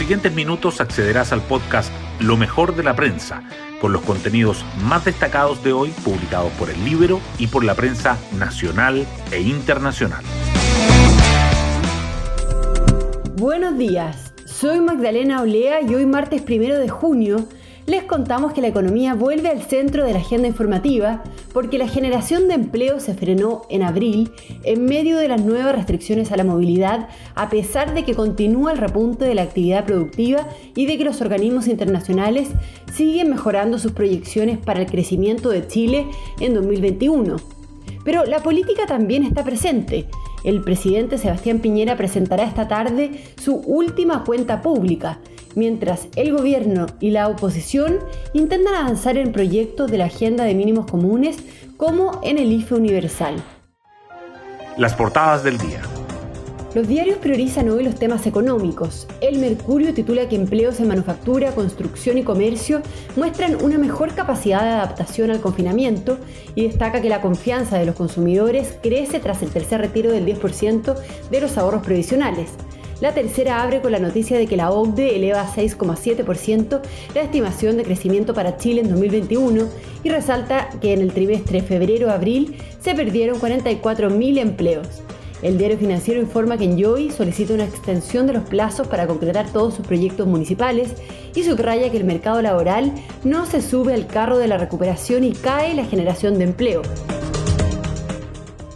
siguientes minutos accederás al podcast Lo mejor de la prensa, con los contenidos más destacados de hoy publicados por el Libro y por la prensa nacional e internacional. Buenos días, soy Magdalena Olea y hoy martes primero de junio les contamos que la economía vuelve al centro de la agenda informativa porque la generación de empleo se frenó en abril en medio de las nuevas restricciones a la movilidad, a pesar de que continúa el repunte de la actividad productiva y de que los organismos internacionales siguen mejorando sus proyecciones para el crecimiento de Chile en 2021. Pero la política también está presente. El presidente Sebastián Piñera presentará esta tarde su última cuenta pública, mientras el gobierno y la oposición intentan avanzar en proyectos de la agenda de mínimos comunes como en el IFE universal. Las portadas del día. Los diarios priorizan hoy los temas económicos. El Mercurio titula que empleos en manufactura, construcción y comercio muestran una mejor capacidad de adaptación al confinamiento y destaca que la confianza de los consumidores crece tras el tercer retiro del 10% de los ahorros previsionales. La tercera abre con la noticia de que la OCDE eleva a 6,7% la estimación de crecimiento para Chile en 2021 y resalta que en el trimestre febrero-abril se perdieron 44.000 empleos. El diario financiero informa que Enjoy solicita una extensión de los plazos para concretar todos sus proyectos municipales y subraya que el mercado laboral no se sube al carro de la recuperación y cae la generación de empleo.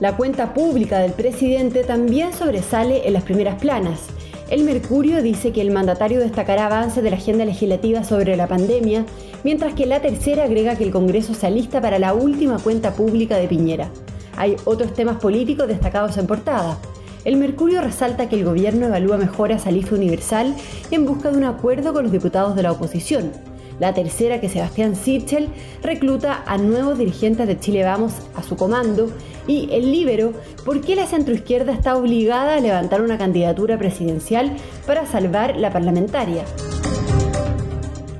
La cuenta pública del presidente también sobresale en las primeras planas. El Mercurio dice que el mandatario destacará avances de la agenda legislativa sobre la pandemia, mientras que la tercera agrega que el Congreso se alista para la última cuenta pública de Piñera. Hay otros temas políticos destacados en portada. El Mercurio resalta que el gobierno evalúa mejoras al IFE universal en busca de un acuerdo con los diputados de la oposición. La tercera, que Sebastián Sichel recluta a nuevos dirigentes de Chile Vamos a su comando. Y el Libero, ¿por qué la centroizquierda está obligada a levantar una candidatura presidencial para salvar la parlamentaria?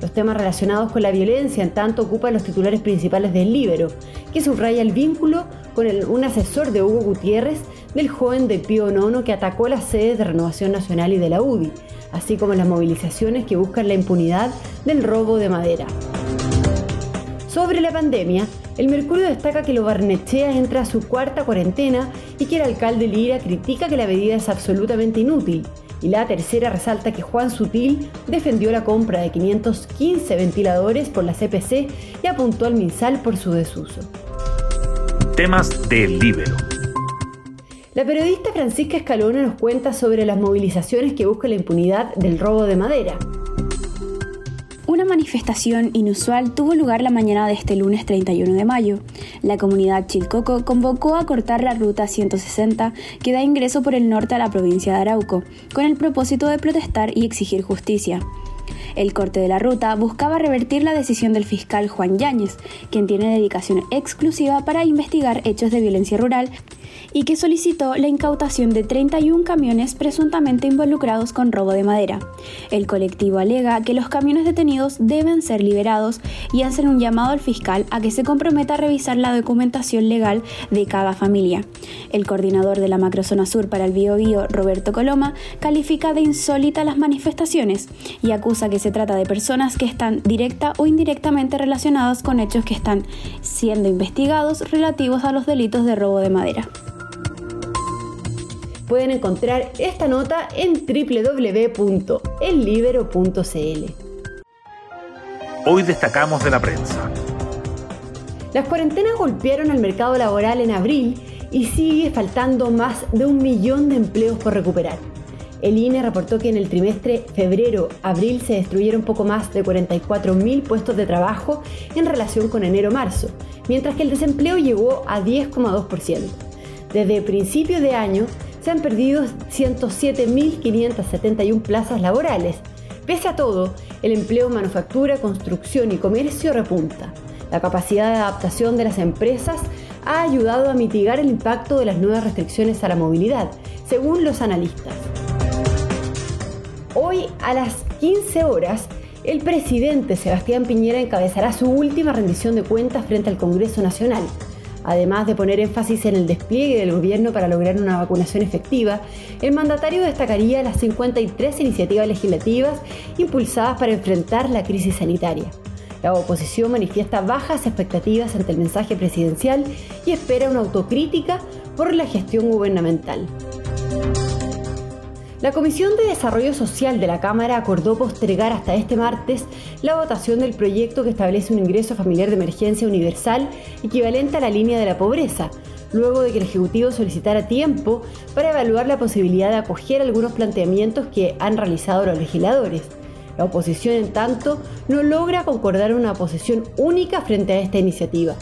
Los temas relacionados con la violencia, en tanto, ocupan los titulares principales del Libero, que subraya el vínculo con un asesor de Hugo Gutiérrez del joven de Pío Nono que atacó las sedes de Renovación Nacional y de la UDI, así como las movilizaciones que buscan la impunidad del robo de madera. Sobre la pandemia, el Mercurio destaca que lo Barnechea entra a su cuarta cuarentena y que el alcalde Lira critica que la medida es absolutamente inútil. Y la tercera resalta que Juan Sutil defendió la compra de 515 ventiladores por la CPC y apuntó al MinSal por su desuso. Temas del Libero. La periodista Francisca Escalona nos cuenta sobre las movilizaciones que buscan la impunidad del robo de madera. Una manifestación inusual tuvo lugar la mañana de este lunes 31 de mayo. La comunidad Chilcoco convocó a cortar la ruta 160 que da ingreso por el norte a la provincia de Arauco, con el propósito de protestar y exigir justicia. El corte de la ruta buscaba revertir la decisión del fiscal Juan Yáñez, quien tiene dedicación exclusiva para investigar hechos de violencia rural y que solicitó la incautación de 31 camiones presuntamente involucrados con robo de madera. El colectivo alega que los camiones detenidos deben ser liberados y hacen un llamado al fiscal a que se comprometa a revisar la documentación legal de cada familia. El coordinador de la macrozona sur para el Bio, Roberto Coloma, califica de insólita las manifestaciones y acusa que se trata de personas que están directa o indirectamente relacionadas con hechos que están siendo investigados relativos a los delitos de robo de madera. Pueden encontrar esta nota en www.ellibero.cl. Hoy destacamos de la prensa. Las cuarentenas golpearon al mercado laboral en abril y sigue faltando más de un millón de empleos por recuperar. El INE reportó que en el trimestre febrero-abril se destruyeron poco más de 44.000 puestos de trabajo en relación con enero-marzo, mientras que el desempleo llegó a 10,2%. Desde principios de año se han perdido 107.571 plazas laborales. Pese a todo, el empleo en manufactura, construcción y comercio repunta. La capacidad de adaptación de las empresas ha ayudado a mitigar el impacto de las nuevas restricciones a la movilidad, según los analistas. Hoy a las 15 horas, el presidente Sebastián Piñera encabezará su última rendición de cuentas frente al Congreso Nacional. Además de poner énfasis en el despliegue del gobierno para lograr una vacunación efectiva, el mandatario destacaría las 53 iniciativas legislativas impulsadas para enfrentar la crisis sanitaria. La oposición manifiesta bajas expectativas ante el mensaje presidencial y espera una autocrítica por la gestión gubernamental. La Comisión de Desarrollo Social de la Cámara acordó postergar hasta este martes la votación del proyecto que establece un ingreso familiar de emergencia universal equivalente a la línea de la pobreza, luego de que el Ejecutivo solicitara tiempo para evaluar la posibilidad de acoger algunos planteamientos que han realizado los legisladores. La oposición, en tanto, no logra concordar una posición única frente a esta iniciativa.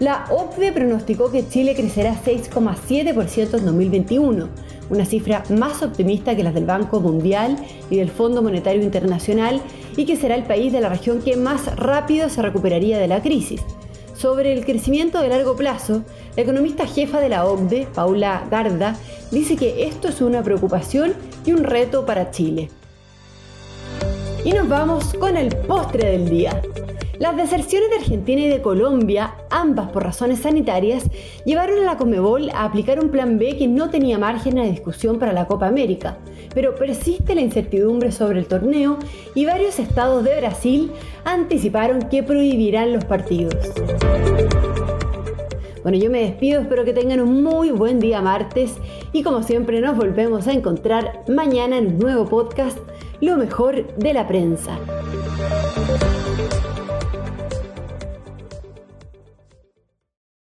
La OCDE pronosticó que Chile crecerá 6,7% en 2021 una cifra más optimista que las del Banco Mundial y del Fondo Monetario Internacional y que será el país de la región que más rápido se recuperaría de la crisis. Sobre el crecimiento de largo plazo, la economista jefa de la OCDE, Paula Garda, dice que esto es una preocupación y un reto para Chile. Y nos vamos con el postre del día. Las deserciones de Argentina y de Colombia, ambas por razones sanitarias, llevaron a la Comebol a aplicar un plan B que no tenía margen de discusión para la Copa América, pero persiste la incertidumbre sobre el torneo y varios estados de Brasil anticiparon que prohibirán los partidos. Bueno, yo me despido, espero que tengan un muy buen día martes y como siempre nos volvemos a encontrar mañana en un nuevo podcast, Lo mejor de la prensa.